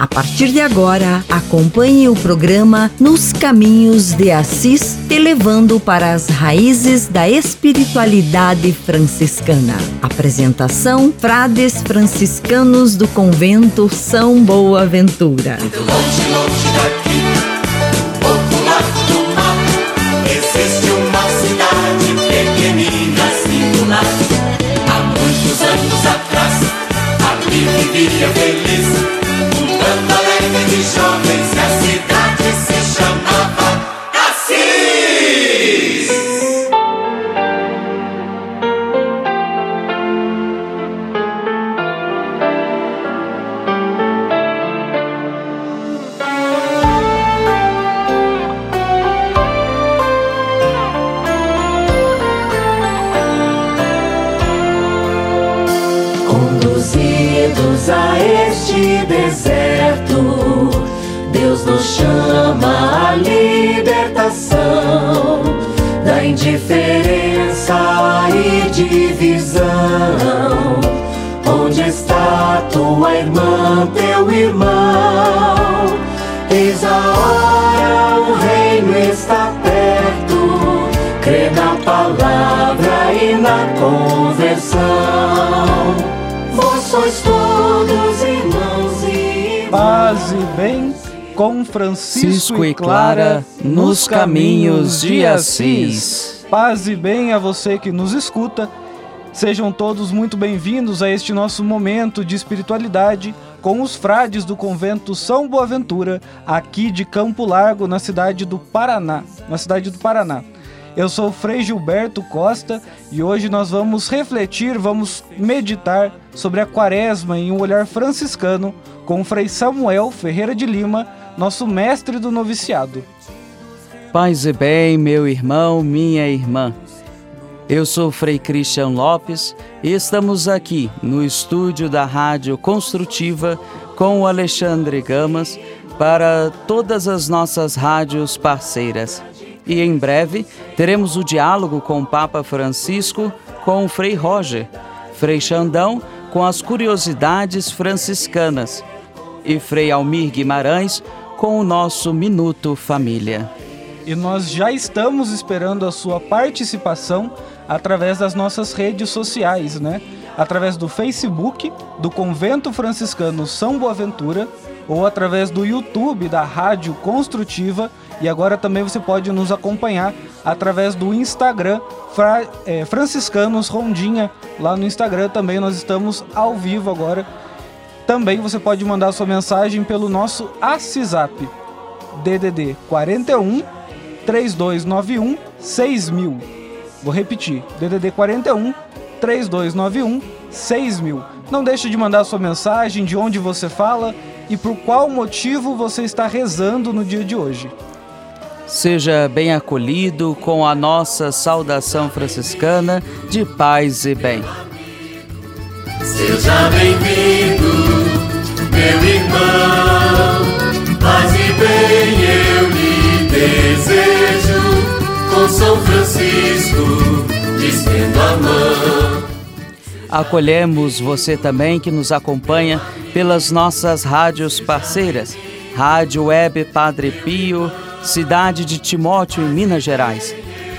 A partir de agora, acompanhe o programa Nos Caminhos de Assis, te levando para as raízes da espiritualidade franciscana. Apresentação: Frades franciscanos do convento São Boaventura. Muito longe, longe daqui, do mar, existe uma cidade pequenina. Há muitos anos atrás, vivia feliz da indiferença e divisão. Onde está tua irmã, teu irmão? Eis a hora, o reino está perto. Crê na palavra e na conversão. Vós sois todos irmãos e irmãs. Paz e bem com Francisco e Clara nos caminhos de Assis. Paz e bem a você que nos escuta. Sejam todos muito bem-vindos a este nosso momento de espiritualidade com os frades do convento São Boaventura, aqui de Campo Largo, na cidade do Paraná, na cidade do Paraná. Eu sou Frei Gilberto Costa e hoje nós vamos refletir, vamos meditar sobre a quaresma em um olhar franciscano com Frei Samuel Ferreira de Lima, nosso mestre do noviciado. Paz e bem, meu irmão, minha irmã. Eu sou Frei Christian Lopes e estamos aqui no estúdio da Rádio Construtiva com o Alexandre Gamas para todas as nossas rádios parceiras. E em breve teremos o diálogo com o Papa Francisco com o Frei Roger, Frei Xandão com as curiosidades franciscanas e Frei Almir Guimarães com o nosso Minuto Família. E nós já estamos esperando a sua participação através das nossas redes sociais, né? Através do Facebook do Convento Franciscano São Boaventura ou através do YouTube da Rádio Construtiva e agora também você pode nos acompanhar através do Instagram Fra, é, Franciscanos Rondinha. Lá no Instagram também nós estamos ao vivo agora também você pode mandar sua mensagem pelo nosso ACISAP, DDD 41 3291 6000. Vou repetir, DDD 41 3291 6000. Não deixe de mandar sua mensagem, de onde você fala e por qual motivo você está rezando no dia de hoje. Seja bem acolhido com a nossa saudação franciscana de paz e bem. Seja bem-vindo meu irmão, São Francisco, estendo a mão. Acolhemos você também que nos acompanha pelas nossas rádios parceiras. Rádio Web Padre Pio, cidade de Timóteo, em Minas Gerais.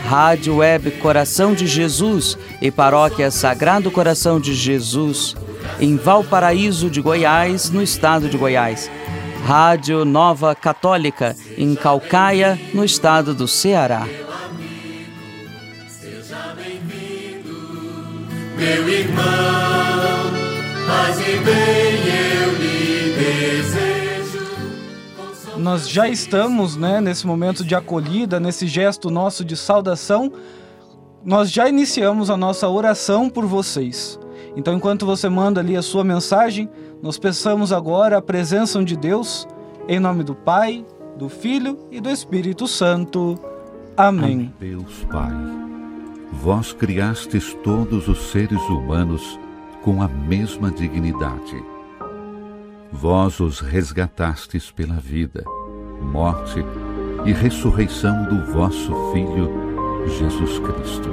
Rádio Web Coração de Jesus e Paróquia Sagrado Coração de Jesus, em Valparaíso de Goiás, no estado de Goiás. Rádio Nova Católica, em Calcaia, no estado do Ceará. Meu irmão, paz e bem eu lhe desejo. Nós já estamos, né, nesse momento de acolhida, nesse gesto nosso de saudação, nós já iniciamos a nossa oração por vocês. Então, enquanto você manda ali a sua mensagem, nós peçamos agora a presença de Deus, em nome do Pai, do Filho e do Espírito Santo. Amém. Deus Pai, vós criastes todos os seres humanos com a mesma dignidade. Vós os resgatastes pela vida, morte e ressurreição do vosso Filho, Jesus Cristo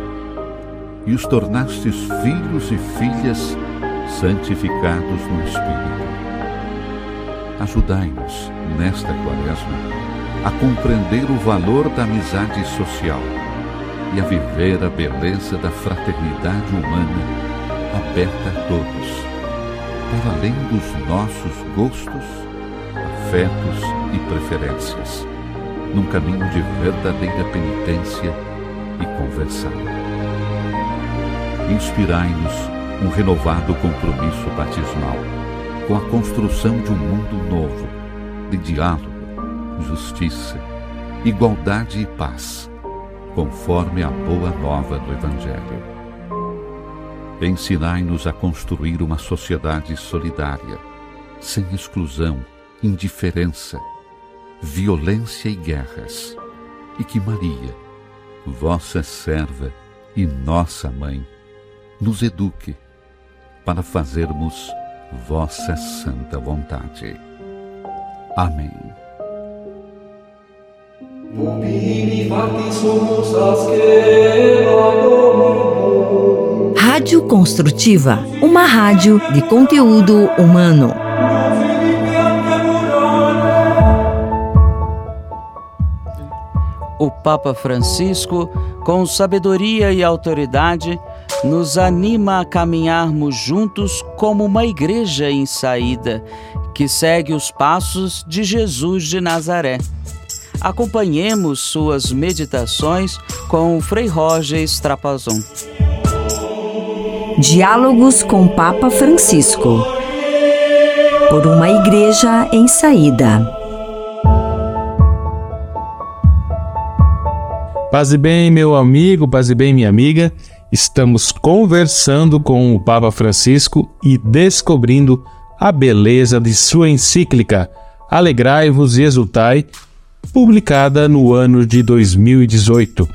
e os tornastes filhos e filhas santificados no Espírito. Ajudai-nos, nesta quaresma, a compreender o valor da amizade social e a viver a beleza da fraternidade humana aberta a todos, para além dos nossos gostos, afetos e preferências, num caminho de verdadeira penitência e conversão. Inspirai-nos um renovado compromisso batismal com a construção de um mundo novo, de diálogo, justiça, igualdade e paz, conforme a boa nova do Evangelho. Ensinai-nos a construir uma sociedade solidária, sem exclusão, indiferença, violência e guerras, e que Maria, vossa serva e nossa mãe, nos eduque para fazermos vossa santa vontade. Amém. Rádio Construtiva, uma rádio de conteúdo humano. O Papa Francisco, com sabedoria e autoridade, nos anima a caminharmos juntos como uma igreja em saída, que segue os passos de Jesus de Nazaré. Acompanhemos suas meditações com o Frei Roger Strapazon. Diálogos com Papa Francisco. Por uma igreja em saída. Paz e bem, meu amigo, paz e bem, minha amiga. Estamos conversando com o Papa Francisco e descobrindo a beleza de sua encíclica Alegrai-vos e exultai, publicada no ano de 2018.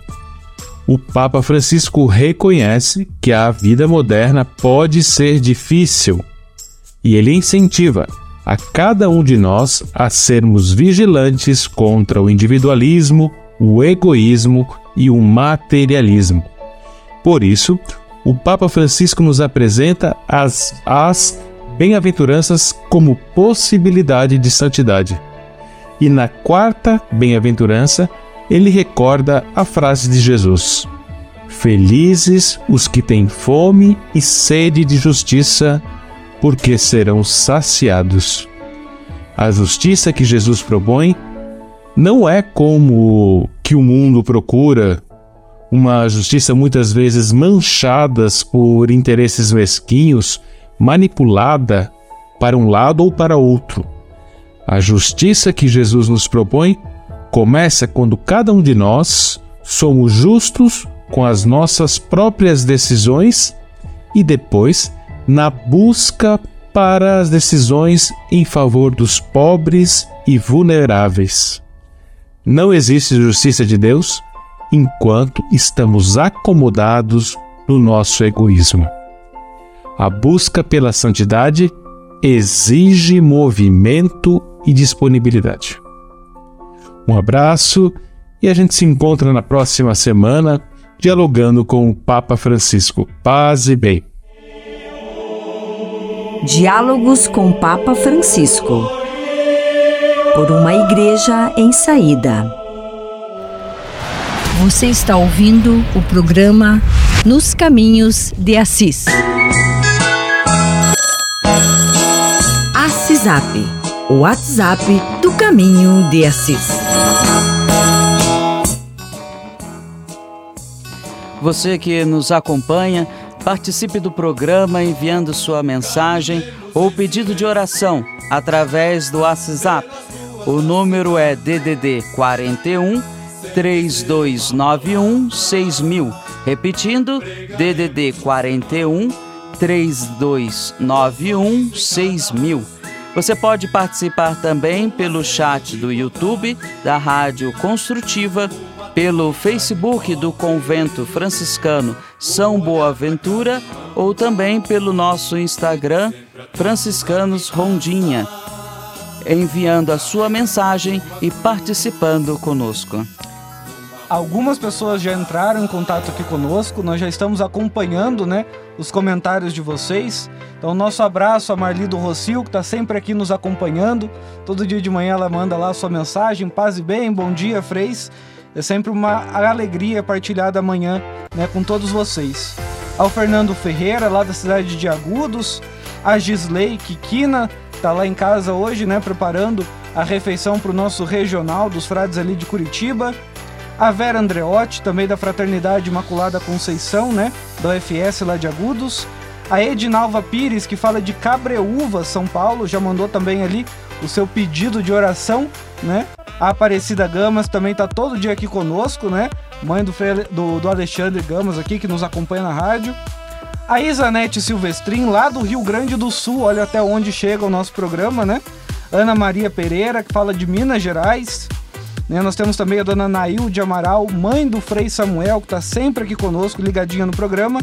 O Papa Francisco reconhece que a vida moderna pode ser difícil e ele incentiva a cada um de nós a sermos vigilantes contra o individualismo, o egoísmo e o materialismo. Por isso, o Papa Francisco nos apresenta as, as bem-aventuranças como possibilidade de santidade. E na quarta bem-aventurança, ele recorda a frase de Jesus: Felizes os que têm fome e sede de justiça, porque serão saciados. A justiça que Jesus propõe não é como que o mundo procura, uma justiça muitas vezes manchadas por interesses mesquinhos, manipulada para um lado ou para outro. A justiça que Jesus nos propõe começa quando cada um de nós somos justos com as nossas próprias decisões e depois na busca para as decisões em favor dos pobres e vulneráveis. Não existe justiça de Deus enquanto estamos acomodados no nosso egoísmo. A busca pela santidade exige movimento e disponibilidade. Um abraço e a gente se encontra na próxima semana dialogando com o Papa Francisco. Paz e bem. Diálogos com o Papa Francisco. Por uma igreja em saída. Você está ouvindo o programa Nos Caminhos de Assis. Assisap, o WhatsApp do Caminho de Assis. Você que nos acompanha, participe do programa enviando sua mensagem ou pedido de oração através do WhatsApp. O número é DDD 41 3291 6000. Repetindo, DDD 41 3291 6000. Você pode participar também pelo chat do YouTube da Rádio Construtiva pelo Facebook do Convento Franciscano São Boaventura ou também pelo nosso Instagram Franciscanos Rondinha, enviando a sua mensagem e participando conosco. Algumas pessoas já entraram em contato aqui conosco, nós já estamos acompanhando, né, os comentários de vocês. Então, nosso abraço a Marli do Rocio, que está sempre aqui nos acompanhando. Todo dia de manhã ela manda lá a sua mensagem, paz e bem, bom dia, Freis. É sempre uma alegria partilhar da manhã né, com todos vocês. Ao Fernando Ferreira, lá da cidade de Agudos, a Gisley Kikina, tá lá em casa hoje, né, preparando a refeição para o nosso regional dos frades ali de Curitiba. A Vera Andreotti, também da Fraternidade Imaculada Conceição, né, da UFS lá de Agudos. A Edinalva Pires, que fala de Cabreúva, São Paulo, já mandou também ali o seu pedido de oração, né? A Aparecida Gamas também tá todo dia aqui conosco, né? Mãe do, do, do Alexandre Gamas aqui, que nos acompanha na rádio. A Isanete Silvestrin, lá do Rio Grande do Sul, olha até onde chega o nosso programa, né? Ana Maria Pereira, que fala de Minas Gerais. Né? Nós temos também a dona Nail de Amaral, mãe do Frei Samuel, que está sempre aqui conosco, ligadinha no programa.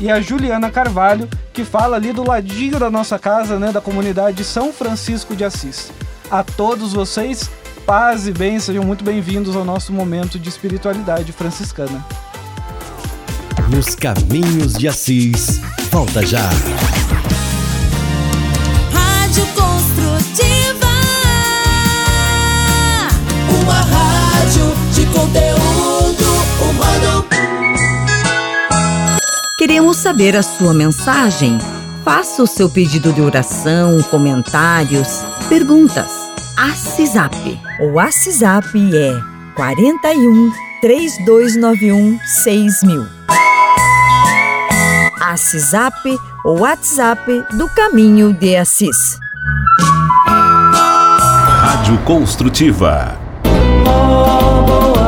E a Juliana Carvalho, que fala ali do ladinho da nossa casa, né? Da comunidade São Francisco de Assis. A todos vocês, paz e bem, sejam muito bem-vindos ao nosso momento de espiritualidade franciscana. Nos caminhos de Assis, volta já. Rádio Construtiva. Conteúdo humano. Queremos saber a sua mensagem. Faça o seu pedido de oração, comentários, perguntas. ACISAP. O WhatsApp é 41 3291 6000. ACISAP, o WhatsApp do Caminho de Assis. Rádio Construtiva. Oh,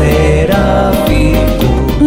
será fin.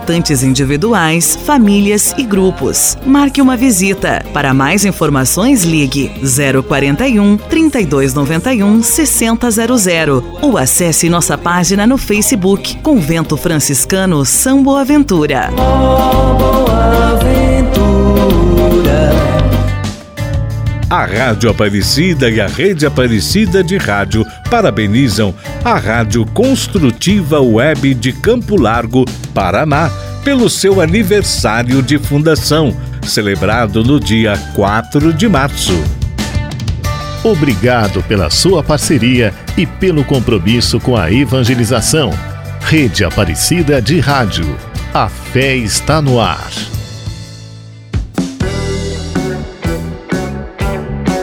visitantes individuais, famílias e grupos. Marque uma visita. Para mais informações, ligue 041 3291 6000 ou acesse nossa página no Facebook Convento Franciscano São Boaventura. Oh, Boaventura. A Rádio Aparecida e a Rede Aparecida de Rádio parabenizam a Rádio Construtiva Web de Campo Largo, Paraná, pelo seu aniversário de fundação, celebrado no dia 4 de março. Obrigado pela sua parceria e pelo compromisso com a evangelização. Rede Aparecida de Rádio. A fé está no ar.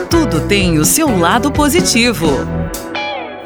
Tudo tem o seu lado positivo.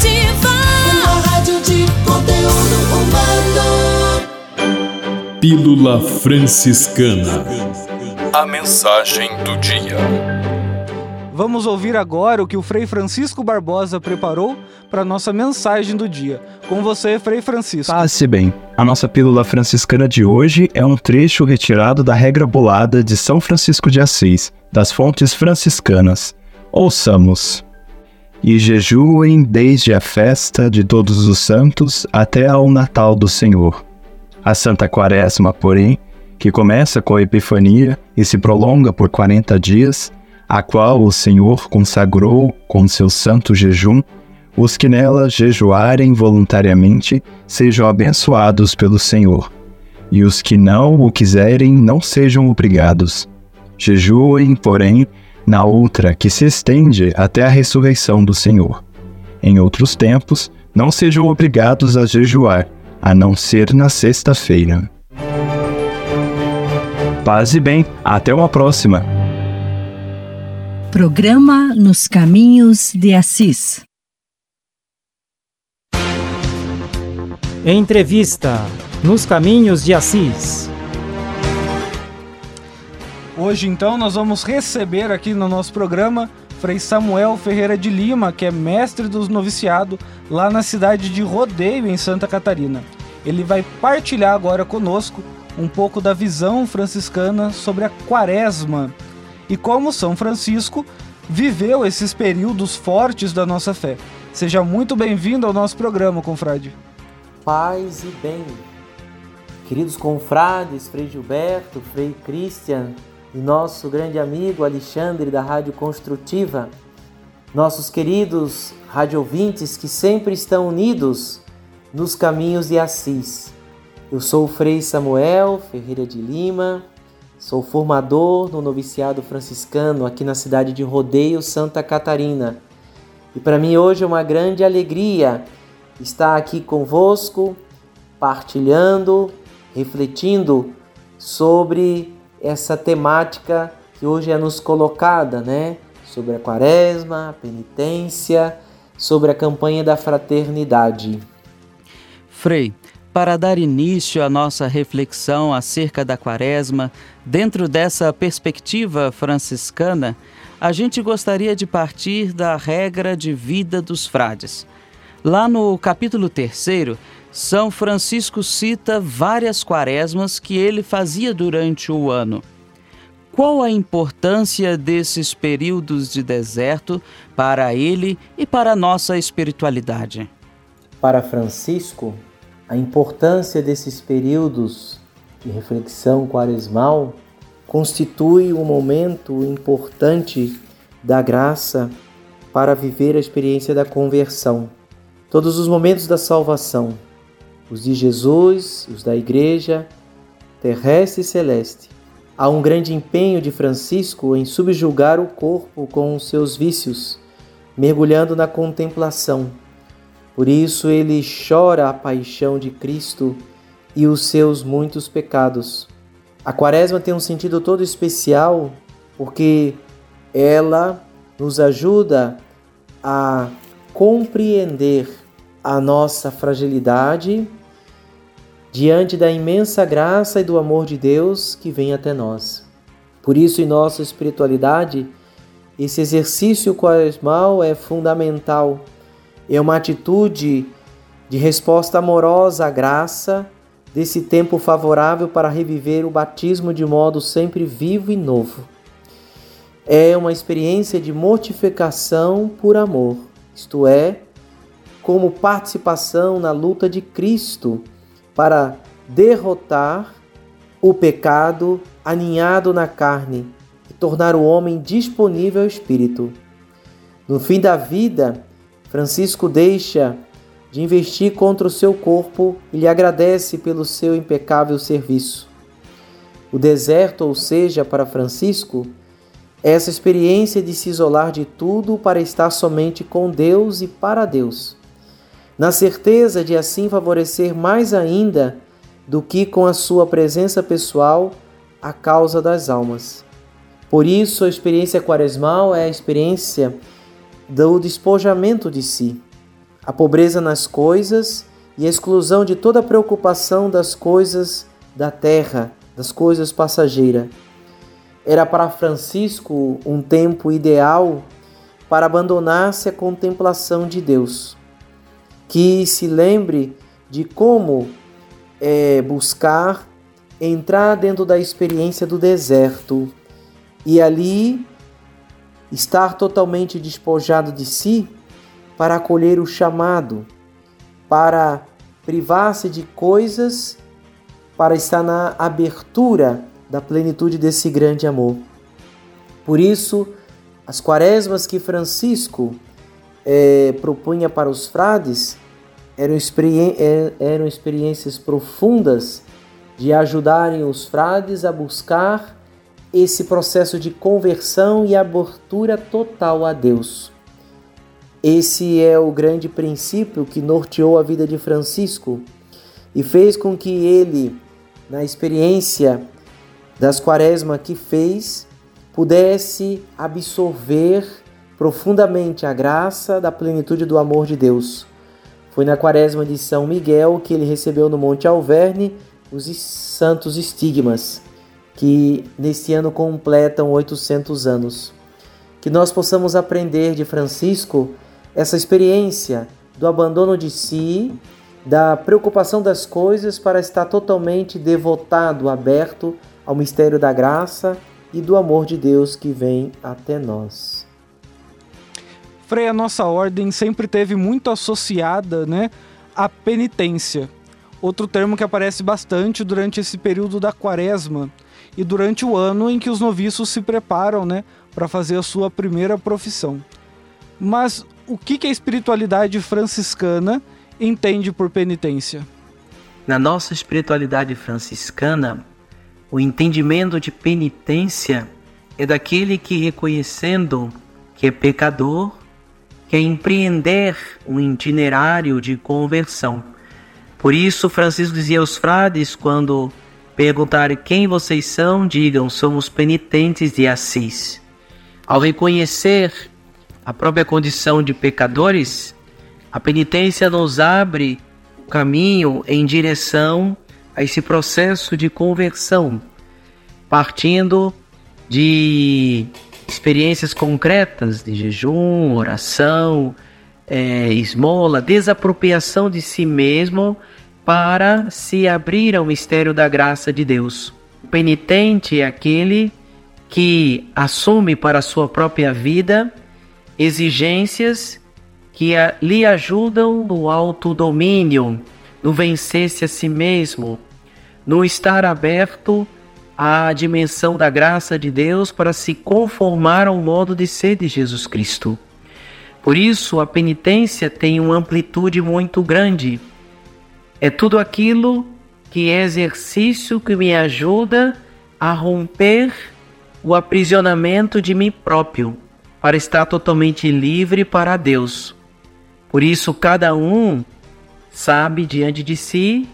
Construtiva. Uma rádio de conteúdo humano. Pílula Franciscana. A mensagem do dia. Vamos ouvir agora o que o Frei Francisco Barbosa preparou para nossa mensagem do dia. Com você, Frei Francisco. Passe bem. A nossa pílula franciscana de hoje é um trecho retirado da regra bolada de São Francisco de Assis, das fontes franciscanas. Ouçamos. E jejuem desde a festa de Todos os Santos até ao Natal do Senhor. A Santa Quaresma, porém, que começa com a Epifania e se prolonga por 40 dias, a qual o Senhor consagrou com seu santo jejum, os que nela jejuarem voluntariamente sejam abençoados pelo Senhor, e os que não o quiserem não sejam obrigados. Jejuem, porém, na outra que se estende até a ressurreição do Senhor. Em outros tempos, não sejam obrigados a jejuar, a não ser na sexta-feira. Paz e bem, até uma próxima. Programa Nos Caminhos de Assis. Entrevista Nos Caminhos de Assis. Hoje, então, nós vamos receber aqui no nosso programa Frei Samuel Ferreira de Lima, que é mestre dos noviciados lá na cidade de Rodeio, em Santa Catarina. Ele vai partilhar agora conosco um pouco da visão franciscana sobre a quaresma e como São Francisco viveu esses períodos fortes da nossa fé. Seja muito bem-vindo ao nosso programa, confrade. Paz e bem. Queridos confrades, Frei Gilberto, Frei Christian e nosso grande amigo Alexandre da Rádio Construtiva, nossos queridos radiovintes que sempre estão unidos nos caminhos de Assis. Eu sou o Frei Samuel Ferreira de Lima, sou formador no noviciado franciscano aqui na cidade de Rodeio, Santa Catarina. E para mim hoje é uma grande alegria estar aqui convosco, partilhando, refletindo sobre essa temática que hoje é nos colocada, né? Sobre a quaresma, a penitência, sobre a campanha da fraternidade. Frei, para dar início à nossa reflexão acerca da quaresma, dentro dessa perspectiva franciscana, a gente gostaria de partir da regra de vida dos frades. Lá no capítulo 3, São Francisco cita várias quaresmas que ele fazia durante o ano. Qual a importância desses períodos de deserto para ele e para a nossa espiritualidade? Para Francisco, a importância desses períodos de reflexão quaresmal constitui um momento importante da graça para viver a experiência da conversão todos os momentos da salvação, os de Jesus, os da Igreja, terrestre e celeste. Há um grande empenho de Francisco em subjugar o corpo com os seus vícios, mergulhando na contemplação. Por isso ele chora a paixão de Cristo e os seus muitos pecados. A Quaresma tem um sentido todo especial porque ela nos ajuda a compreender a nossa fragilidade diante da imensa graça e do amor de Deus que vem até nós. Por isso, em nossa espiritualidade, esse exercício quaresmal é fundamental. É uma atitude de resposta amorosa à graça desse tempo favorável para reviver o batismo de modo sempre vivo e novo. É uma experiência de mortificação por amor, isto é, como participação na luta de Cristo para derrotar o pecado aninhado na carne e tornar o homem disponível ao espírito. No fim da vida, Francisco deixa de investir contra o seu corpo e lhe agradece pelo seu impecável serviço. O deserto, ou seja, para Francisco, é essa experiência de se isolar de tudo para estar somente com Deus e para Deus na certeza de assim favorecer mais ainda do que com a sua presença pessoal a causa das almas. Por isso, a experiência quaresmal é a experiência do despojamento de si, a pobreza nas coisas e a exclusão de toda preocupação das coisas da terra, das coisas passageiras. Era para Francisco um tempo ideal para abandonar-se à contemplação de Deus que se lembre de como é, buscar entrar dentro da experiência do deserto e ali estar totalmente despojado de si para acolher o chamado, para privar-se de coisas, para estar na abertura da plenitude desse grande amor. Por isso, as quaresmas que Francisco é, propunha para os frades eram, experi é, eram experiências profundas de ajudarem os frades a buscar esse processo de conversão e abertura total a Deus. Esse é o grande princípio que norteou a vida de Francisco e fez com que ele, na experiência das quaresmas que fez, pudesse absorver profundamente a graça da plenitude do amor de Deus. Foi na quaresma de São Miguel que ele recebeu no Monte Alverne os santos estigmas, que neste ano completam 800 anos. Que nós possamos aprender de Francisco essa experiência do abandono de si, da preocupação das coisas para estar totalmente devotado, aberto ao mistério da graça e do amor de Deus que vem até nós. Frei, a nossa ordem sempre teve muito associada né, à penitência. Outro termo que aparece bastante durante esse período da quaresma e durante o ano em que os noviços se preparam né, para fazer a sua primeira profissão. Mas o que, que a espiritualidade franciscana entende por penitência? Na nossa espiritualidade franciscana, o entendimento de penitência é daquele que, reconhecendo que é pecador, quer empreender um itinerário de conversão. Por isso, Francisco dizia aos frades, quando perguntarem quem vocês são, digam: somos penitentes de Assis. Ao reconhecer a própria condição de pecadores, a penitência nos abre o caminho em direção a esse processo de conversão, partindo de experiências concretas de jejum, oração, é, esmola, desapropriação de si mesmo para se abrir ao mistério da graça de Deus. O penitente é aquele que assume para a sua própria vida exigências que a, lhe ajudam no autodomínio, no vencer-se a si mesmo, no estar aberto à dimensão da graça de Deus para se conformar ao modo de ser de Jesus Cristo. Por isso, a penitência tem uma amplitude muito grande. É tudo aquilo que é exercício que me ajuda a romper o aprisionamento de mim próprio, para estar totalmente livre para Deus. Por isso, cada um sabe diante de si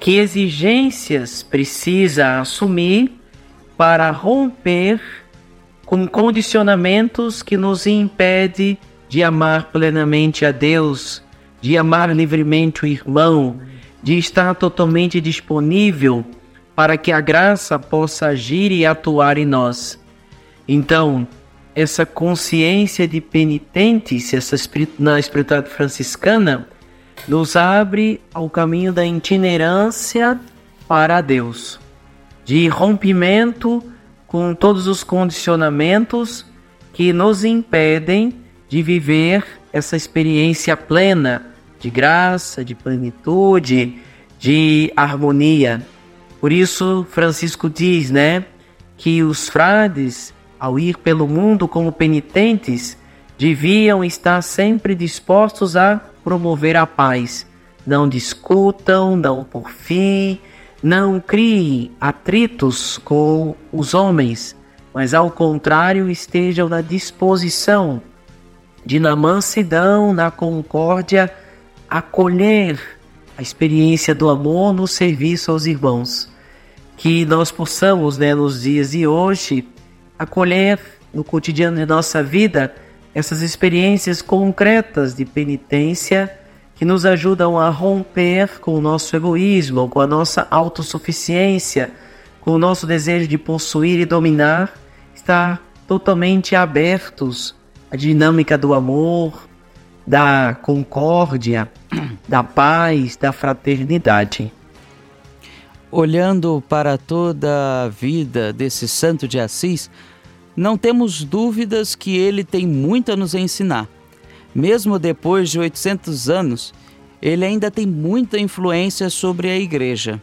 que exigências precisa assumir para romper com condicionamentos que nos impedem de amar plenamente a Deus, de amar livremente o irmão, de estar totalmente disponível para que a graça possa agir e atuar em nós. Então, essa consciência de penitentes, essa espiritualidade franciscana, nos abre ao caminho da itinerância para Deus, de rompimento com todos os condicionamentos que nos impedem de viver essa experiência plena de graça, de plenitude, de harmonia. Por isso, Francisco diz, né, que os frades, ao ir pelo mundo como penitentes, deviam estar sempre dispostos a promover a paz. Não discutam, não porfiem, não criem atritos com os homens, mas ao contrário estejam na disposição de na mansidão, na concórdia, acolher a experiência do amor no serviço aos irmãos. Que nós possamos, né, nos dias de hoje, acolher no cotidiano de nossa vida essas experiências concretas de penitência que nos ajudam a romper com o nosso egoísmo, com a nossa autossuficiência, com o nosso desejo de possuir e dominar, estar totalmente abertos à dinâmica do amor, da concórdia, da paz, da fraternidade. Olhando para toda a vida desse santo de Assis, não temos dúvidas que ele tem muito a nos ensinar. Mesmo depois de 800 anos, ele ainda tem muita influência sobre a igreja.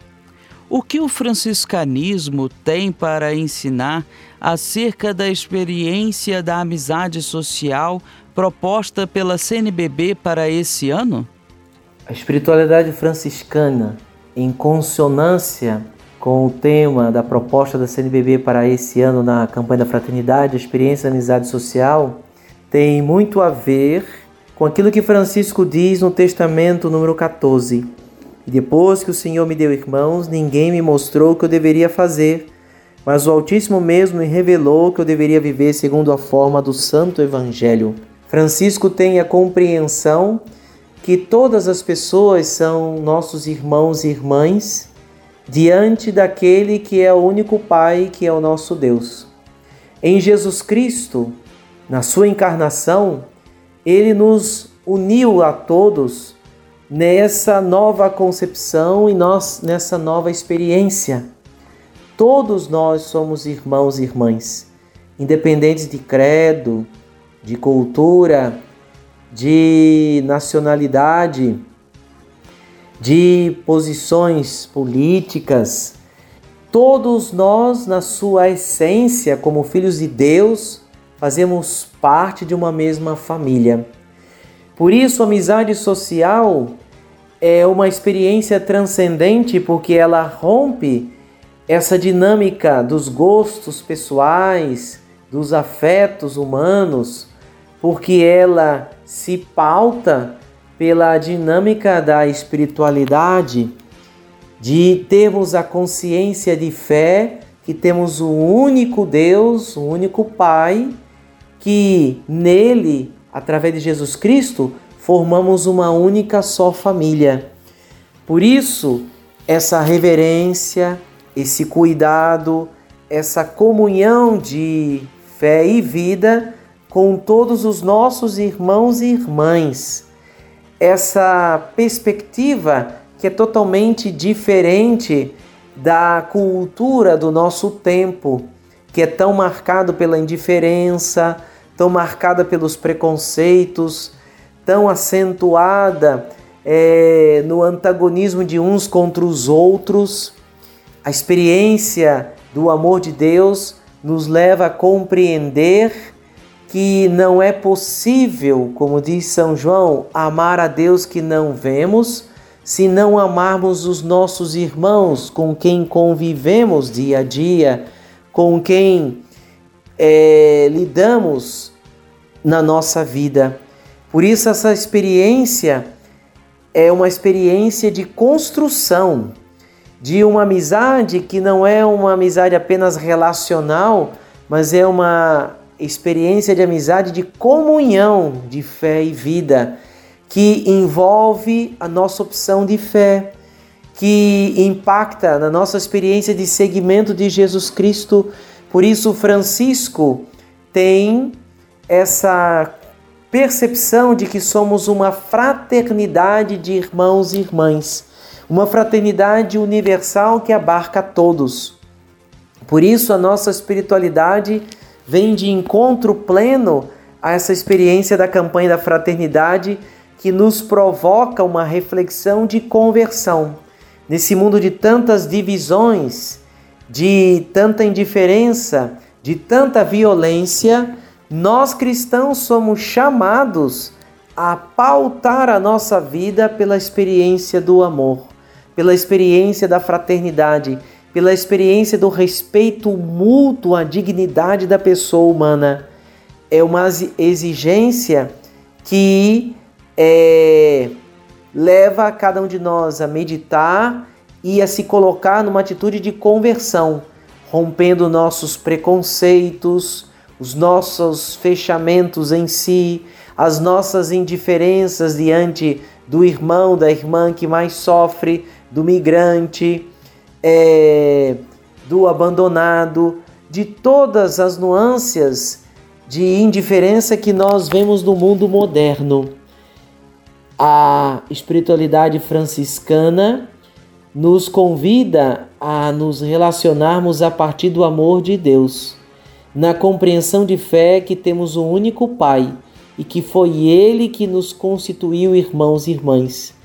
O que o franciscanismo tem para ensinar acerca da experiência da amizade social proposta pela CNBB para esse ano? A espiritualidade franciscana, em consonância com o tema da proposta da CNBB para esse ano na campanha da fraternidade, experiência da amizade social, tem muito a ver com aquilo que Francisco diz no Testamento número 14. E depois que o Senhor me deu irmãos, ninguém me mostrou o que eu deveria fazer, mas o Altíssimo mesmo me revelou que eu deveria viver segundo a forma do Santo Evangelho. Francisco tem a compreensão que todas as pessoas são nossos irmãos e irmãs diante daquele que é o único Pai, que é o nosso Deus. Em Jesus Cristo, na sua encarnação, ele nos uniu a todos nessa nova concepção e nós nessa nova experiência. Todos nós somos irmãos e irmãs, independentes de credo, de cultura, de nacionalidade, de posições políticas. Todos nós, na sua essência, como filhos de Deus, fazemos parte de uma mesma família. Por isso, a amizade social é uma experiência transcendente porque ela rompe essa dinâmica dos gostos pessoais, dos afetos humanos, porque ela se pauta pela dinâmica da espiritualidade, de termos a consciência de fé que temos o único Deus, o único Pai, que nele, através de Jesus Cristo, formamos uma única só família. Por isso, essa reverência, esse cuidado, essa comunhão de fé e vida com todos os nossos irmãos e irmãs essa perspectiva que é totalmente diferente da cultura do nosso tempo, que é tão marcado pela indiferença, tão marcada pelos preconceitos, tão acentuada é, no antagonismo de uns contra os outros. A experiência do amor de Deus nos leva a compreender que não é possível, como diz São João, amar a Deus que não vemos, se não amarmos os nossos irmãos com quem convivemos dia a dia, com quem é, lidamos na nossa vida. Por isso, essa experiência é uma experiência de construção de uma amizade que não é uma amizade apenas relacional, mas é uma experiência de amizade, de comunhão de fé e vida, que envolve a nossa opção de fé, que impacta na nossa experiência de seguimento de Jesus Cristo. Por isso, Francisco tem essa percepção de que somos uma fraternidade de irmãos e irmãs, uma fraternidade universal que abarca todos. Por isso, a nossa espiritualidade vem de encontro pleno a essa experiência da campanha da fraternidade que nos provoca uma reflexão de conversão. Nesse mundo de tantas divisões, de tanta indiferença, de tanta violência, nós cristãos somos chamados a pautar a nossa vida pela experiência do amor, pela experiência da fraternidade pela experiência do respeito mútuo à dignidade da pessoa humana. É uma exigência que é, leva cada um de nós a meditar e a se colocar numa atitude de conversão, rompendo nossos preconceitos, os nossos fechamentos em si, as nossas indiferenças diante do irmão, da irmã que mais sofre, do migrante é, do abandonado, de todas as nuances de indiferença que nós vemos no mundo moderno. A espiritualidade franciscana nos convida a nos relacionarmos a partir do amor de Deus, na compreensão de fé que temos um único Pai e que foi Ele que nos constituiu irmãos e irmãs.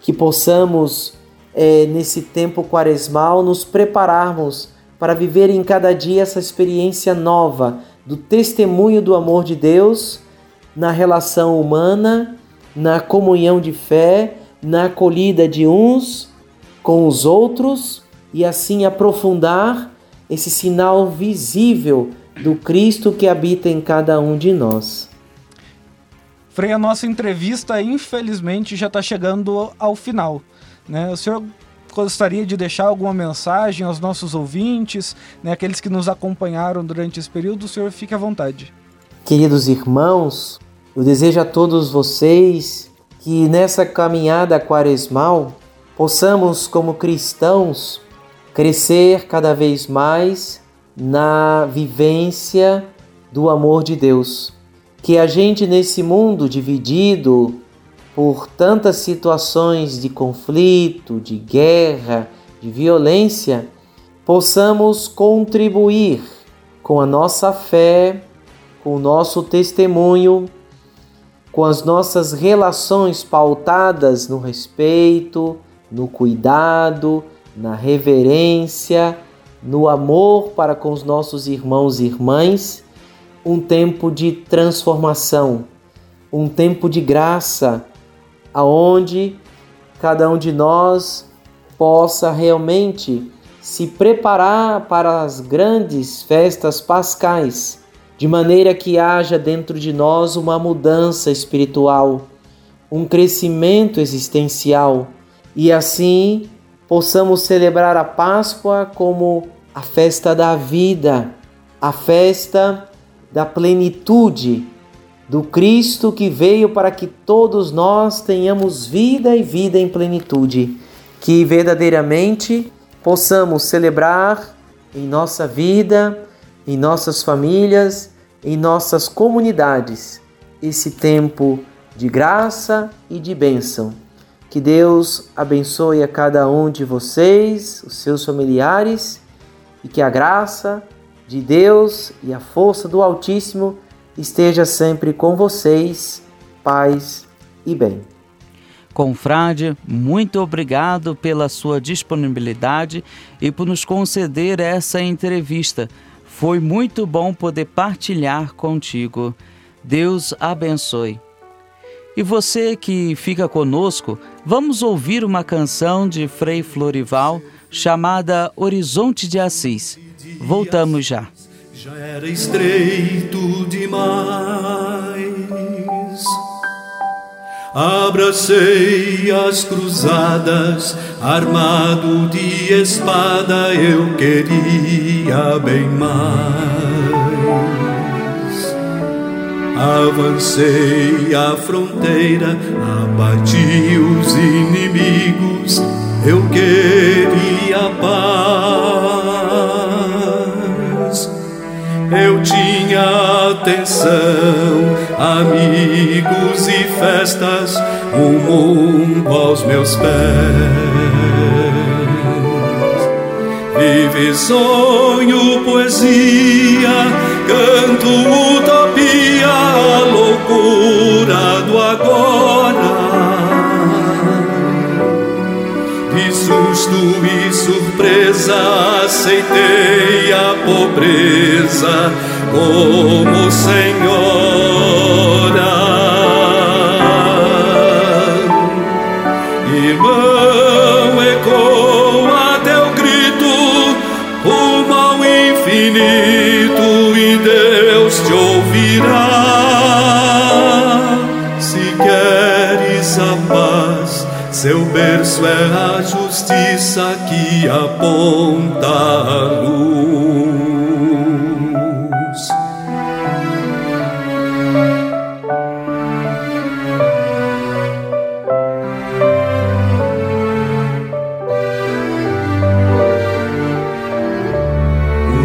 Que possamos é, nesse tempo quaresmal, nos prepararmos para viver em cada dia essa experiência nova do testemunho do amor de Deus na relação humana, na comunhão de fé, na acolhida de uns com os outros e assim aprofundar esse sinal visível do Cristo que habita em cada um de nós. Frei, a nossa entrevista, infelizmente, já está chegando ao final. Né? O senhor gostaria de deixar alguma mensagem aos nossos ouvintes, né, aqueles que nos acompanharam durante esse período? O senhor fique à vontade. Queridos irmãos, eu desejo a todos vocês que nessa caminhada quaresmal possamos, como cristãos, crescer cada vez mais na vivência do amor de Deus. Que a gente nesse mundo dividido por tantas situações de conflito, de guerra, de violência, possamos contribuir com a nossa fé, com o nosso testemunho, com as nossas relações pautadas no respeito, no cuidado, na reverência, no amor para com os nossos irmãos e irmãs, um tempo de transformação, um tempo de graça, aonde cada um de nós possa realmente se preparar para as grandes festas pascais, de maneira que haja dentro de nós uma mudança espiritual, um crescimento existencial e assim possamos celebrar a Páscoa como a festa da vida, a festa da plenitude do Cristo que veio para que todos nós tenhamos vida e vida em plenitude, que verdadeiramente possamos celebrar em nossa vida, em nossas famílias, em nossas comunidades esse tempo de graça e de bênção. Que Deus abençoe a cada um de vocês, os seus familiares, e que a graça de Deus e a força do Altíssimo esteja sempre com vocês, paz e bem. Confrade, muito obrigado pela sua disponibilidade e por nos conceder essa entrevista. Foi muito bom poder partilhar contigo. Deus abençoe. E você que fica conosco, vamos ouvir uma canção de Frei Florival chamada Horizonte de Assis. Voltamos já. Já era estreito demais. Abracei as cruzadas, armado de espada, eu queria bem mais. Avancei a fronteira, abati os inimigos, eu queria paz. Eu tinha atenção, amigos e festas, o mundo aos meus pés. Vive sonho, poesia, canto utopia, loucura De susto e surpresa aceitei a pobreza como senhora. Irmão, berço é a justiça que aponta a luz.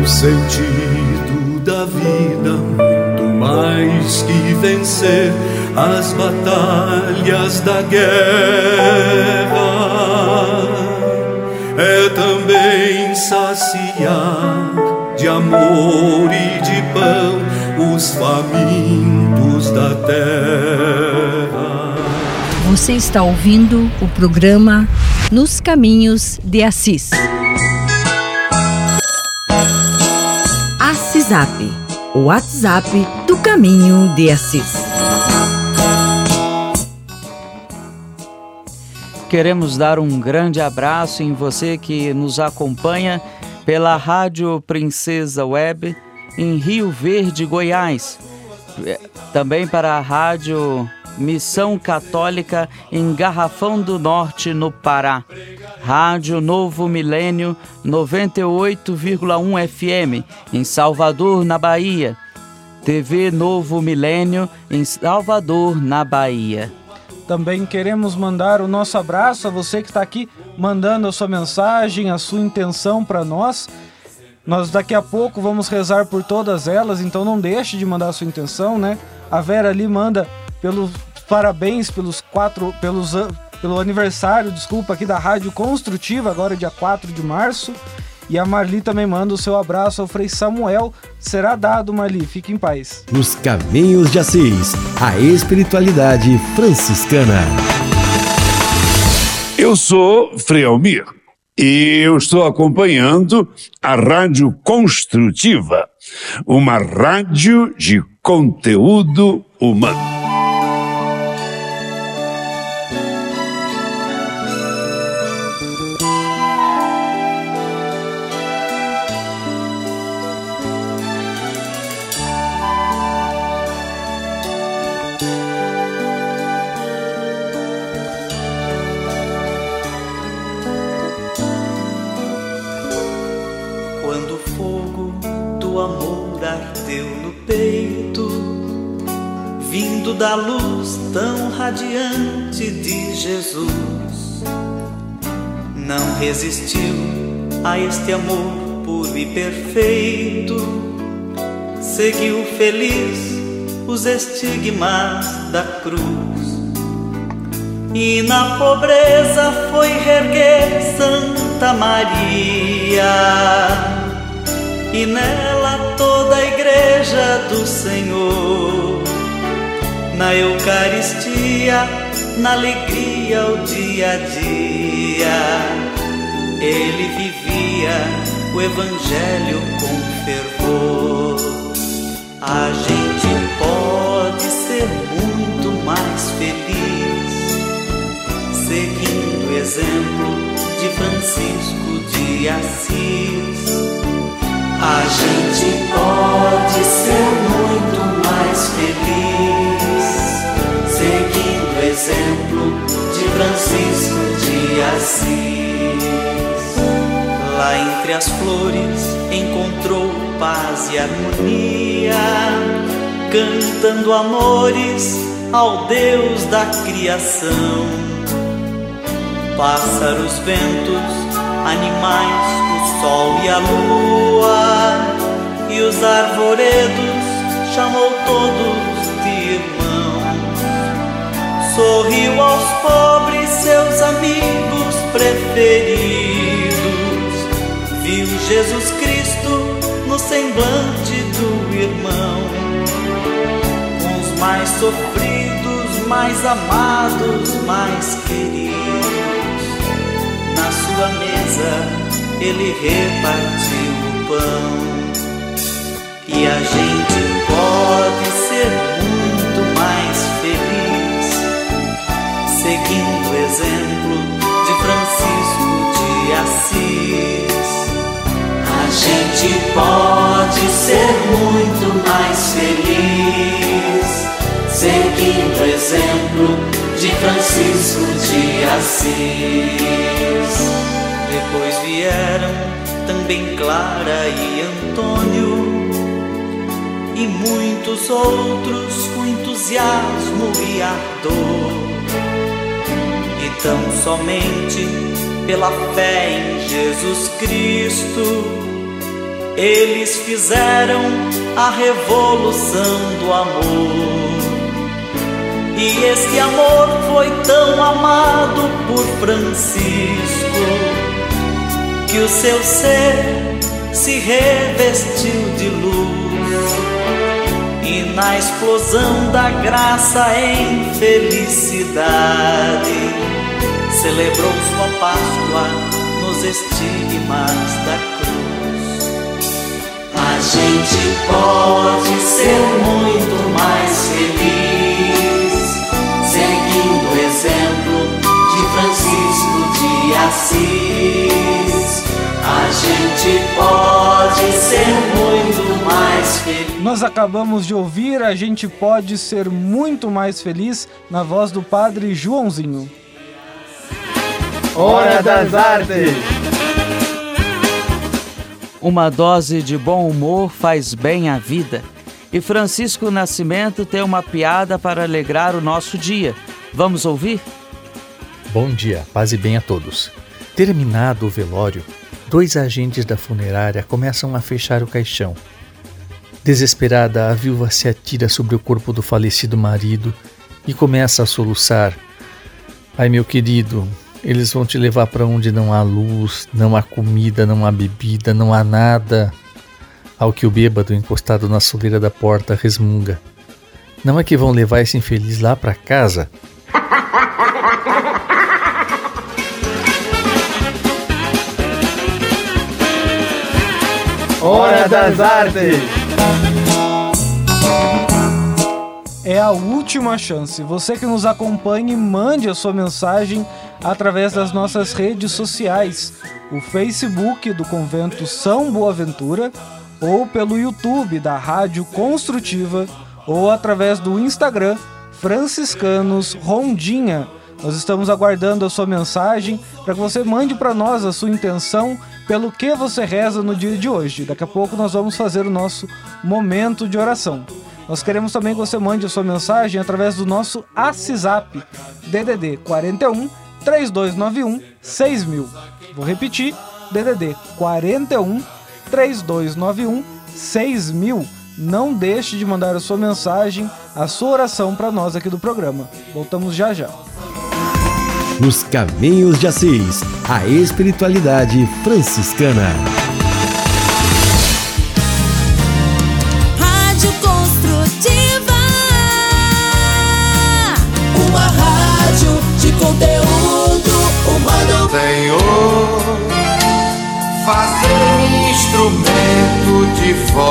O sentido da vida, muito mais que vencer as batalhas da guerra, amor e de pão os famintos da terra. Você está ouvindo o programa Nos Caminhos de Assis. Assisap, o WhatsApp do Caminho de Assis. queremos dar um grande abraço em você que nos acompanha pela Rádio Princesa Web em Rio Verde, Goiás. É, também para a Rádio Missão Católica em Garrafão do Norte, no Pará. Rádio Novo Milênio 98,1 FM em Salvador, na Bahia. TV Novo Milênio em Salvador, na Bahia. Também queremos mandar o nosso abraço a você que está aqui mandando a sua mensagem, a sua intenção para nós. Nós daqui a pouco vamos rezar por todas elas, então não deixe de mandar a sua intenção, né? A Vera ali manda pelos parabéns pelos quatro, pelos pelo aniversário, desculpa, aqui da Rádio Construtiva, agora dia 4 de março. E a Marli também manda o seu abraço ao Frei Samuel. Será dado, Marli. Fique em paz. Nos Caminhos de Assis, a espiritualidade franciscana. Eu sou Frei Almir e eu estou acompanhando a Rádio Construtiva, uma rádio de conteúdo humano. A este amor puro e perfeito, seguiu feliz os estigmas da cruz. E na pobreza foi reerguer Santa Maria, e nela toda a igreja do Senhor na Eucaristia, na alegria o dia a dia. Ele vivia o Evangelho com fervor. A gente pode ser muito mais feliz seguindo o exemplo de Francisco de Assis. A gente pode ser muito mais feliz seguindo o exemplo de Francisco de Assis. Lá entre as flores encontrou paz e harmonia, cantando amores ao Deus da criação. Pássaros, ventos, animais, o sol e a lua, e os arvoredos chamou todos de irmãos sorriu aos pobres, seus amigos preferidos. Viu Jesus Cristo no semblante do irmão, com os mais sofridos, mais amados, mais queridos. Na sua mesa ele repartiu o pão. E a gente pode ser muito mais feliz seguindo o exemplo de Francisco de Assis. Gente pode ser muito mais feliz, seguindo o exemplo de Francisco de Assis. Depois vieram também Clara e Antônio. E muitos outros com entusiasmo e ardor tão somente pela fé em Jesus Cristo. Eles fizeram a revolução do amor. E esse amor foi tão amado por Francisco que o seu ser se revestiu de luz. E na explosão da graça em felicidade celebrou sua Páscoa nos estigmas da gente pode ser muito mais feliz seguindo o exemplo de Francisco Assis, a gente pode ser muito mais feliz. Nós acabamos de ouvir A gente pode ser muito mais feliz na voz do Padre Joãozinho. Hora das Artes! Uma dose de bom humor faz bem à vida. E Francisco Nascimento tem uma piada para alegrar o nosso dia. Vamos ouvir? Bom dia, paz e bem a todos. Terminado o velório, dois agentes da funerária começam a fechar o caixão. Desesperada, a viúva se atira sobre o corpo do falecido marido e começa a soluçar. Ai, meu querido, eles vão te levar para onde não há luz, não há comida, não há bebida, não há nada. Ao que o bêbado, encostado na soleira da porta, resmunga. Não é que vão levar esse infeliz lá para casa? Hora das Artes! É a última chance. Você que nos acompanhe, mande a sua mensagem através das nossas redes sociais, o Facebook do Convento São Boaventura, ou pelo YouTube da Rádio Construtiva, ou através do Instagram Franciscanos Rondinha. Nós estamos aguardando a sua mensagem para que você mande para nós a sua intenção pelo que você reza no dia de hoje. Daqui a pouco nós vamos fazer o nosso momento de oração. Nós queremos também que você mande a sua mensagem através do nosso ACISAP DDD 41 3291 6000. Vou repetir: DDD 41 3291 6000. Não deixe de mandar a sua mensagem, a sua oração para nós aqui do programa. Voltamos já já. Nos Caminhos de Assis, a espiritualidade franciscana. before.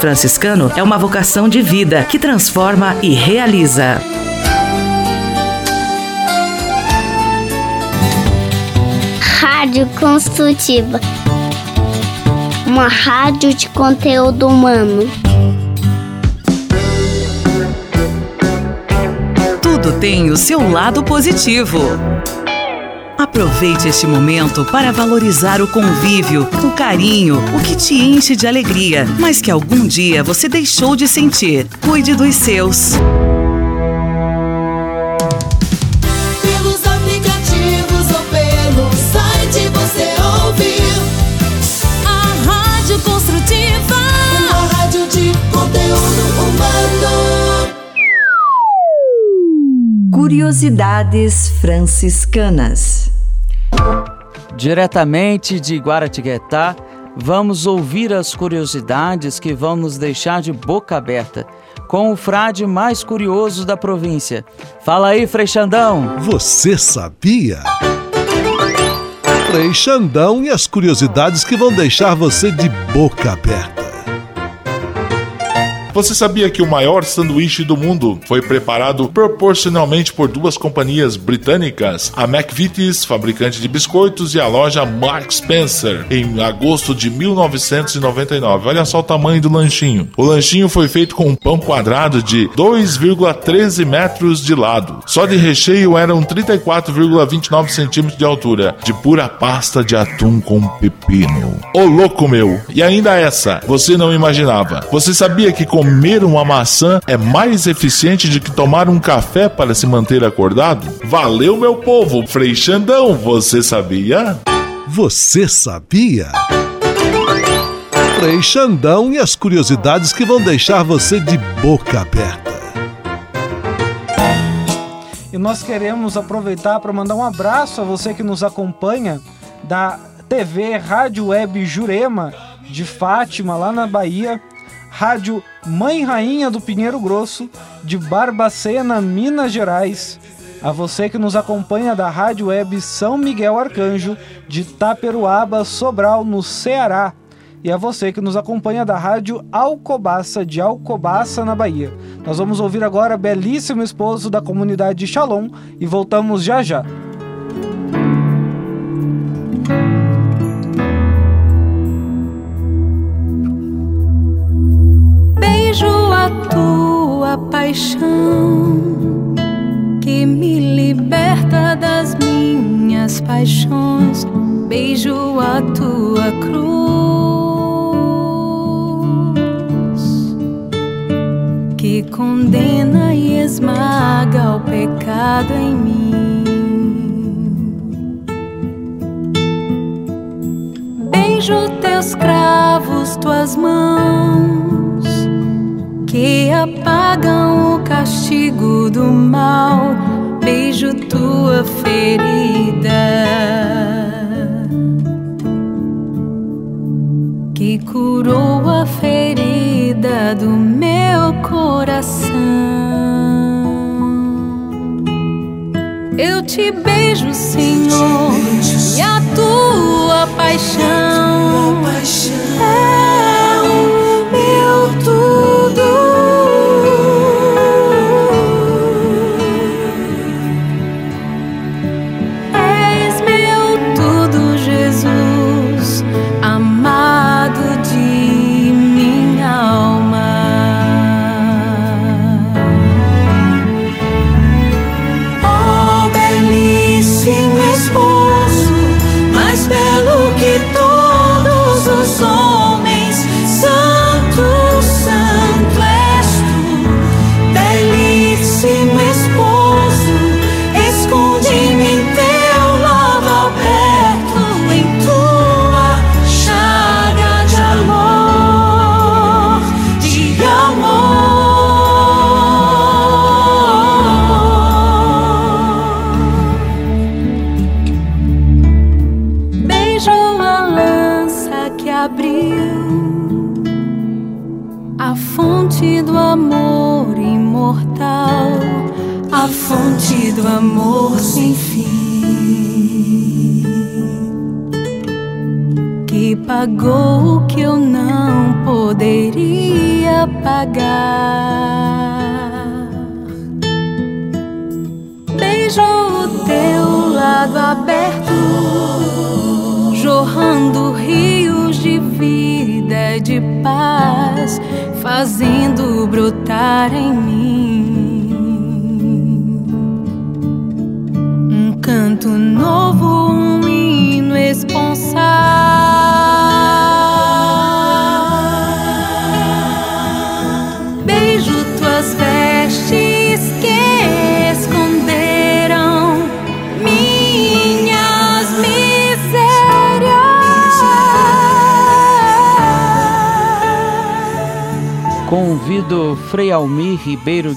franciscano é uma vocação de vida que transforma e realiza. Rádio Construtiva. Uma rádio de conteúdo humano. Tudo tem o seu lado positivo. Aproveite este momento para valorizar o convívio, o carinho, o que te enche de alegria, mas que algum dia você deixou de sentir. Cuide dos seus. Pelos aplicativos ou pelo site você ouve a Rádio Construtiva. Uma rádio de conteúdo humano. Curiosidades franciscanas. Diretamente de Guaratinguetá, vamos ouvir as curiosidades que vão nos deixar de boca aberta com o frade mais curioso da província. Fala aí, Frei Xandão. Você sabia? Frei Xandão e as curiosidades que vão deixar você de boca aberta. Você sabia que o maior sanduíche do mundo foi preparado proporcionalmente por duas companhias britânicas, a McVitie's, fabricante de biscoitos, e a loja Mark Spencer, em agosto de 1999? Olha só o tamanho do lanchinho. O lanchinho foi feito com um pão quadrado de 2,13 metros de lado. Só de recheio eram 34,29 centímetros de altura, de pura pasta de atum com pepino. Ô louco meu! E ainda essa, você não imaginava. Você sabia que comer uma maçã é mais eficiente do que tomar um café para se manter acordado? Valeu, meu povo! Frei Xandão, você sabia? Você sabia? Frei Xandão e as curiosidades que vão deixar você de boca aberta. E nós queremos aproveitar para mandar um abraço a você que nos acompanha da TV Rádio Web Jurema de Fátima, lá na Bahia, Rádio Mãe Rainha do Pinheiro Grosso, de Barbacena, Minas Gerais, a você que nos acompanha da Rádio Web São Miguel Arcanjo, de Taperuaba, Sobral, no Ceará, e a você que nos acompanha da Rádio Alcobaça, de Alcobaça, na Bahia. Nós vamos ouvir agora Belíssimo Esposo da comunidade Shalom e voltamos já já. Paixão que me liberta das minhas paixões. Beijo a tua cruz que condena e esmaga o pecado em mim. Beijo teus cravos, tuas mãos que apagam o castigo do mal. Beijo tua ferida que curou a ferida do meu coração. Eu te beijo, Senhor, e a tua paixão é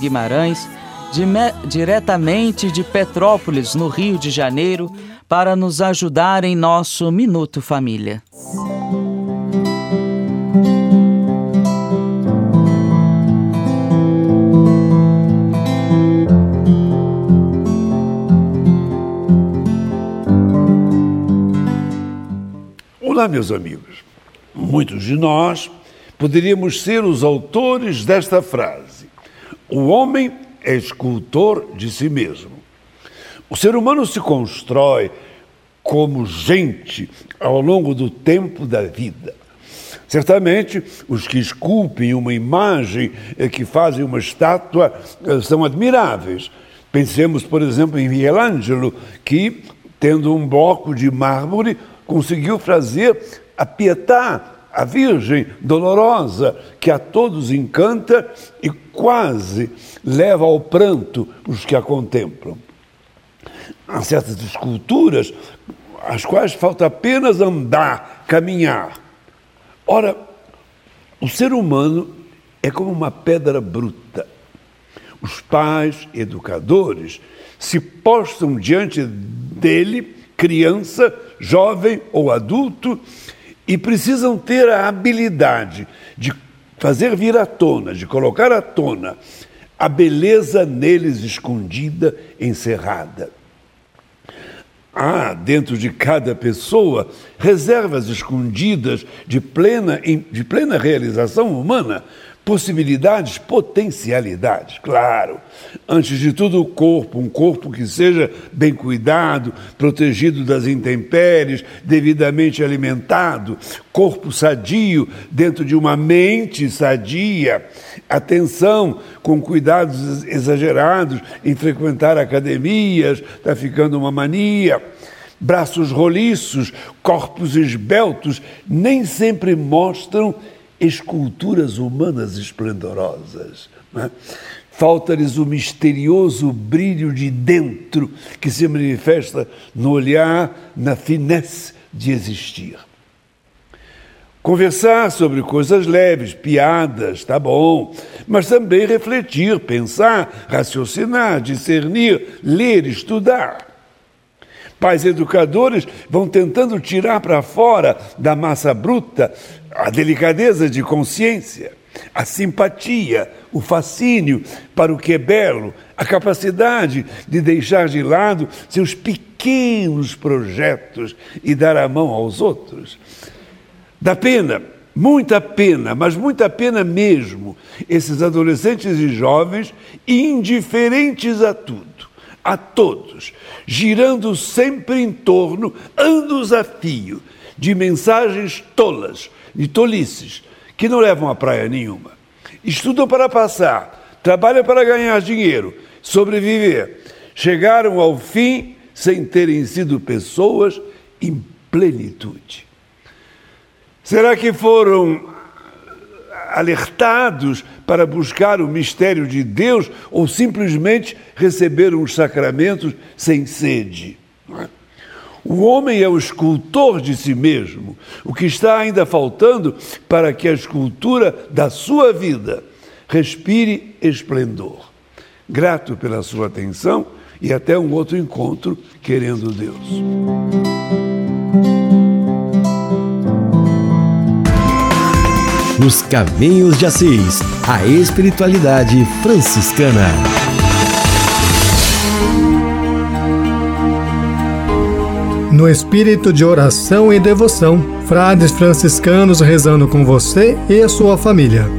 Guimarães, diretamente de Petrópolis, no Rio de Janeiro, para nos ajudar em nosso Minuto Família. Olá, meus amigos. Muitos de nós poderíamos ser os autores desta frase. O homem é escultor de si mesmo. O ser humano se constrói como gente ao longo do tempo da vida. Certamente, os que esculpem uma imagem, eh, que fazem uma estátua, eh, são admiráveis. Pensemos, por exemplo, em Michelangelo, que, tendo um bloco de mármore, conseguiu fazer a Pietà, a Virgem dolorosa, que a todos encanta e quase leva ao pranto os que a contemplam. Há certas esculturas às quais falta apenas andar, caminhar. Ora, o ser humano é como uma pedra bruta. Os pais, educadores, se postam diante dele, criança, jovem ou adulto, e precisam ter a habilidade de fazer vir à tona, de colocar à tona a beleza neles escondida, encerrada. Há dentro de cada pessoa reservas escondidas de plena, de plena realização humana, possibilidades, potencialidades, claro. Antes de tudo, o corpo, um corpo que seja bem cuidado, protegido das intempéries, devidamente alimentado, corpo sadio dentro de uma mente sadia, atenção com cuidados exagerados em frequentar academias, está ficando uma mania braços roliços, corpos esbeltos, nem sempre mostram esculturas humanas esplendorosas. Né? Falta-lhes o misterioso brilho de dentro que se manifesta no olhar, na finesse de existir. Conversar sobre coisas leves, piadas, tá bom, mas também refletir, pensar, raciocinar, discernir, ler, estudar. Pais educadores vão tentando tirar para fora da massa bruta a delicadeza de consciência, a simpatia, o fascínio para o que é belo, a capacidade de deixar de lado seus pequenos projetos e dar a mão aos outros. Dá pena, muita pena, mas muita pena mesmo, esses adolescentes e jovens indiferentes a tudo, a todos, girando sempre em torno, anos a fio, de mensagens tolas, de tolices, que não levam a praia nenhuma. Estudam para passar, trabalham para ganhar dinheiro, sobreviver. Chegaram ao fim sem terem sido pessoas em plenitude. Será que foram alertados para buscar o mistério de Deus ou simplesmente receberam os sacramentos sem sede? O homem é o escultor de si mesmo, o que está ainda faltando para que a escultura da sua vida respire esplendor. Grato pela sua atenção e até um outro encontro, querendo Deus. Nos Caminhos de Assis, a espiritualidade franciscana. No espírito de oração e devoção. Frades franciscanos rezando com você e a sua família.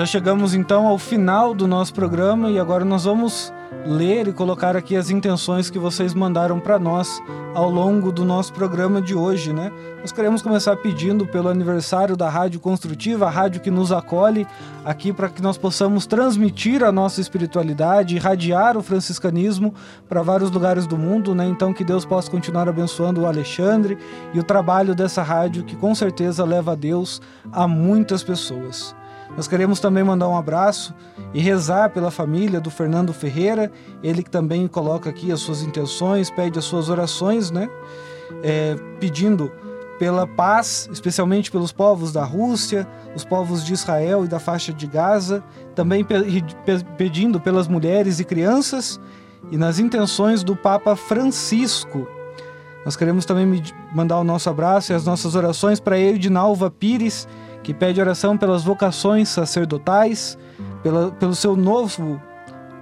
Já chegamos então ao final do nosso programa e agora nós vamos ler e colocar aqui as intenções que vocês mandaram para nós ao longo do nosso programa de hoje, né? Nós queremos começar pedindo pelo aniversário da Rádio Construtiva, a rádio que nos acolhe aqui para que nós possamos transmitir a nossa espiritualidade, irradiar o franciscanismo para vários lugares do mundo, né? Então que Deus possa continuar abençoando o Alexandre e o trabalho dessa rádio que com certeza leva a Deus a muitas pessoas. Nós queremos também mandar um abraço e rezar pela família do Fernando Ferreira, ele que também coloca aqui as suas intenções, pede as suas orações, né? É, pedindo pela paz, especialmente pelos povos da Rússia, os povos de Israel e da faixa de Gaza, também pedindo pelas mulheres e crianças e nas intenções do Papa Francisco. Nós queremos também mandar o nosso abraço e as nossas orações para Edinalva Pires, que pede oração pelas vocações sacerdotais, pela, pelo seu novo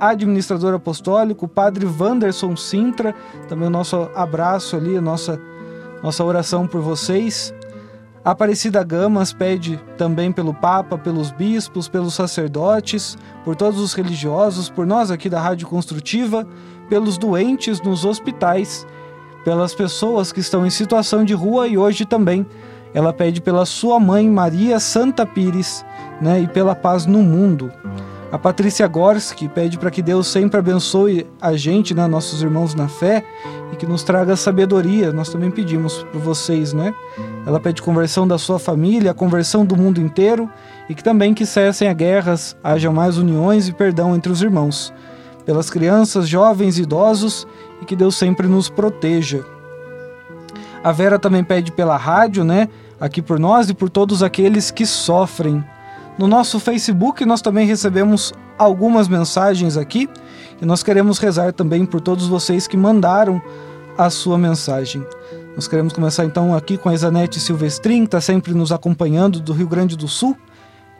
administrador apostólico, o padre Wanderson Sintra, também o nosso abraço ali, a nossa, nossa oração por vocês. Aparecida Gamas pede também pelo Papa, pelos bispos, pelos sacerdotes, por todos os religiosos, por nós aqui da Rádio Construtiva, pelos doentes nos hospitais, pelas pessoas que estão em situação de rua e hoje também ela pede pela sua mãe Maria Santa Pires né, e pela paz no mundo. A Patrícia Gorski pede para que Deus sempre abençoe a gente, né, nossos irmãos na fé, e que nos traga sabedoria. Nós também pedimos para vocês, né? Ela pede conversão da sua família, conversão do mundo inteiro, e que também que cessem as guerras, haja mais uniões e perdão entre os irmãos. Pelas crianças, jovens idosos, e que Deus sempre nos proteja. A Vera também pede pela rádio, né? Aqui por nós e por todos aqueles que sofrem. No nosso Facebook nós também recebemos algumas mensagens aqui e nós queremos rezar também por todos vocês que mandaram a sua mensagem. Nós queremos começar então aqui com a Isanete Silvestrin, que está sempre nos acompanhando do Rio Grande do Sul,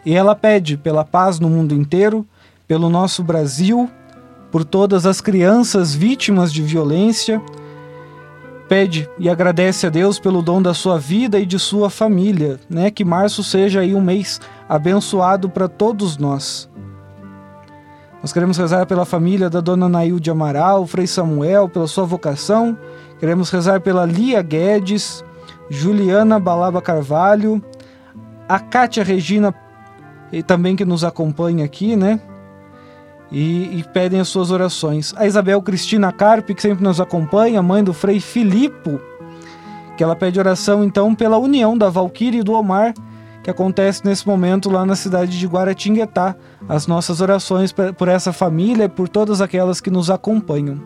e ela pede pela paz no mundo inteiro, pelo nosso Brasil, por todas as crianças vítimas de violência. Pede e agradece a Deus pelo dom da sua vida e de sua família, né? Que março seja aí um mês abençoado para todos nós. Nós queremos rezar pela família da dona Nailde Amaral, Frei Samuel, pela sua vocação. Queremos rezar pela Lia Guedes, Juliana Balaba Carvalho, a Cátia Regina, também que nos acompanha aqui, né? E, e, pedem as suas orações. A Isabel Cristina Carpe, que sempre nos acompanha, mãe do Frei Filipe, que ela pede oração então pela união da Valquíria e do Omar, que acontece nesse momento lá na cidade de Guaratinguetá. As nossas orações por essa família e por todas aquelas que nos acompanham.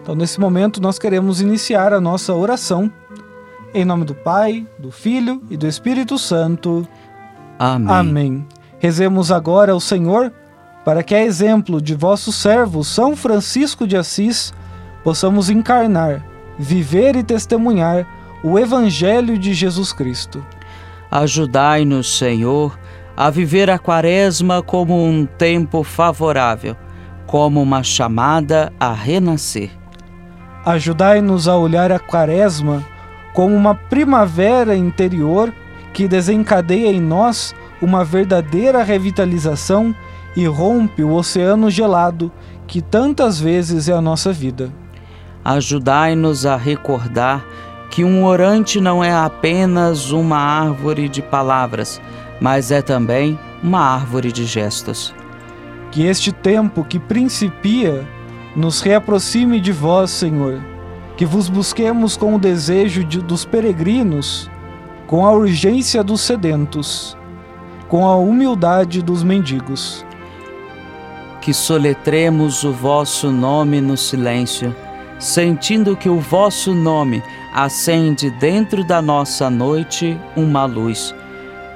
Então, nesse momento, nós queremos iniciar a nossa oração. Em nome do Pai, do Filho e do Espírito Santo. Amém. Amém. Rezemos agora ao Senhor para que, a exemplo de vosso servo São Francisco de Assis, possamos encarnar, viver e testemunhar o Evangelho de Jesus Cristo. Ajudai-nos, Senhor, a viver a Quaresma como um tempo favorável, como uma chamada a renascer. Ajudai-nos a olhar a Quaresma como uma primavera interior que desencadeia em nós uma verdadeira revitalização e rompe o oceano gelado que tantas vezes é a nossa vida. Ajudai-nos a recordar que um orante não é apenas uma árvore de palavras, mas é também uma árvore de gestos. Que este tempo que principia nos reaproxime de vós, Senhor, que vos busquemos com o desejo de, dos peregrinos, com a urgência dos sedentos, com a humildade dos mendigos. Que soletremos o vosso nome no silêncio, sentindo que o vosso nome acende dentro da nossa noite uma luz.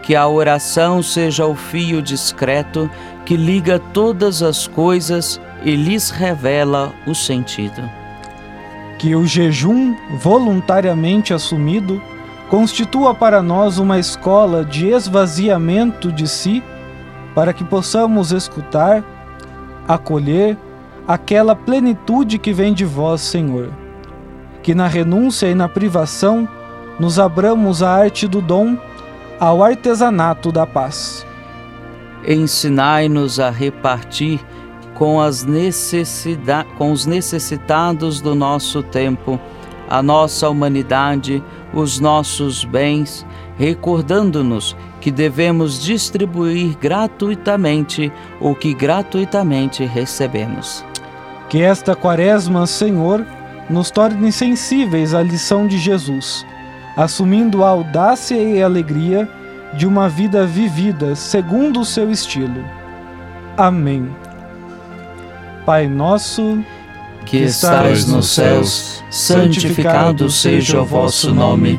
Que a oração seja o fio discreto que liga todas as coisas e lhes revela o sentido. Que o jejum voluntariamente assumido constitua para nós uma escola de esvaziamento de si, para que possamos escutar, acolher aquela plenitude que vem de vós, Senhor. Que na renúncia e na privação nos abramos a arte do dom ao artesanato da paz. Ensinai-nos a repartir com, as com os necessitados do nosso tempo, a nossa humanidade, os nossos bens, recordando-nos que devemos distribuir gratuitamente o que gratuitamente recebemos. Que esta quaresma, Senhor, nos torne sensíveis à lição de Jesus, assumindo a audácia e a alegria de uma vida vivida segundo o seu estilo. Amém. Pai nosso, que estais nos céus, santificado seja o vosso nome.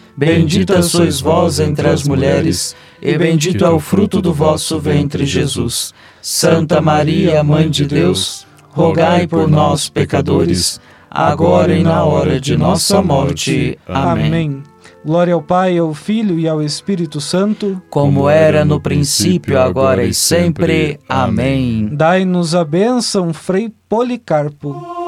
Bendita sois vós entre as mulheres, e bendito é o fruto do vosso ventre, Jesus. Santa Maria, Mãe de Deus, rogai por nós, pecadores, agora e na hora de nossa morte. Amém. Amém. Glória ao Pai, ao Filho e ao Espírito Santo, como era no princípio, agora e sempre. Amém. Dai-nos a bênção, Frei Policarpo.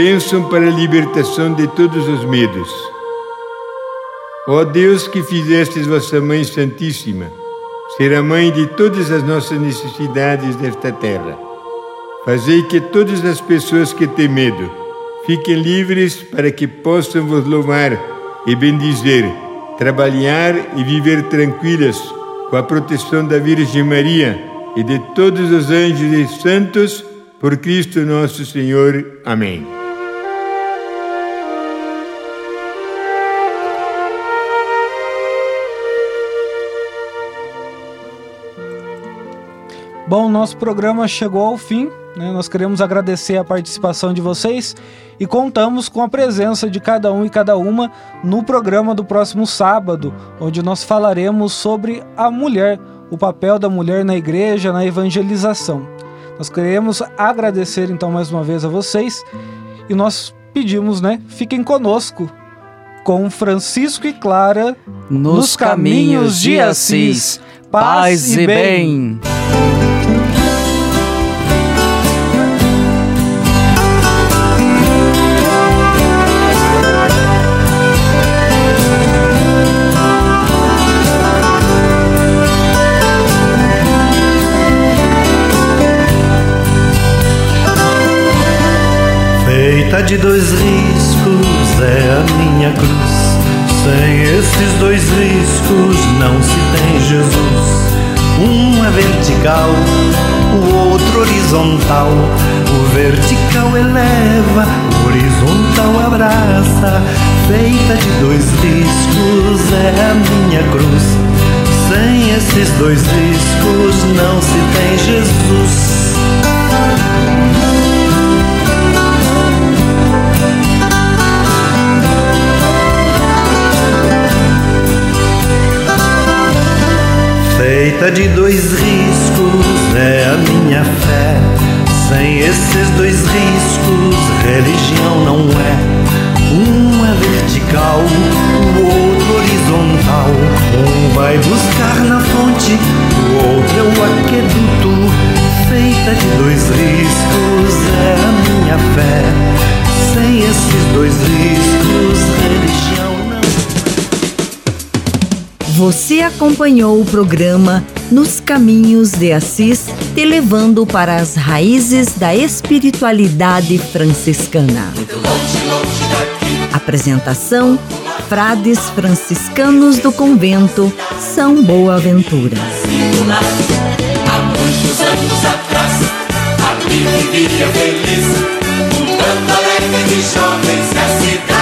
Bênção para a libertação de todos os medos. Ó Deus que fizestes vossa Mãe Santíssima, ser a mãe de todas as nossas necessidades desta terra. Fazei que todas as pessoas que têm medo fiquem livres para que possam vos louvar e bendizer, trabalhar e viver tranquilas com a proteção da Virgem Maria e de todos os anjos e santos, por Cristo nosso Senhor. Amém. Bom, nosso programa chegou ao fim. Né? Nós queremos agradecer a participação de vocês e contamos com a presença de cada um e cada uma no programa do próximo sábado, onde nós falaremos sobre a mulher, o papel da mulher na igreja, na evangelização. Nós queremos agradecer então mais uma vez a vocês e nós pedimos, né? Fiquem conosco com Francisco e Clara nos, nos caminhos de Assis. Paz e bem. Feita de dois riscos acompanhou o programa Nos Caminhos de Assis, te levando para as raízes da espiritualidade franciscana. Apresentação: Frades franciscanos do convento São Boaventura. Vivia feliz, um alegre de jovens que a cidade.